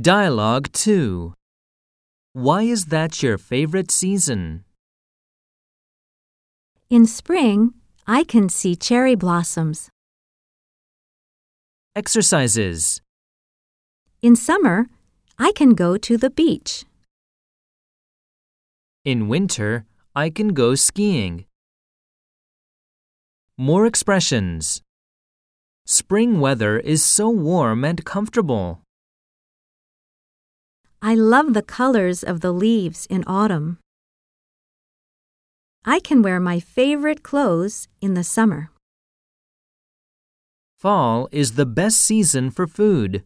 Dialogue 2 Why is that your favorite season? In spring, I can see cherry blossoms. Exercises In summer, I can go to the beach. In winter, I can go skiing. More expressions. Spring weather is so warm and comfortable. I love the colors of the leaves in autumn. I can wear my favorite clothes in the summer. Fall is the best season for food.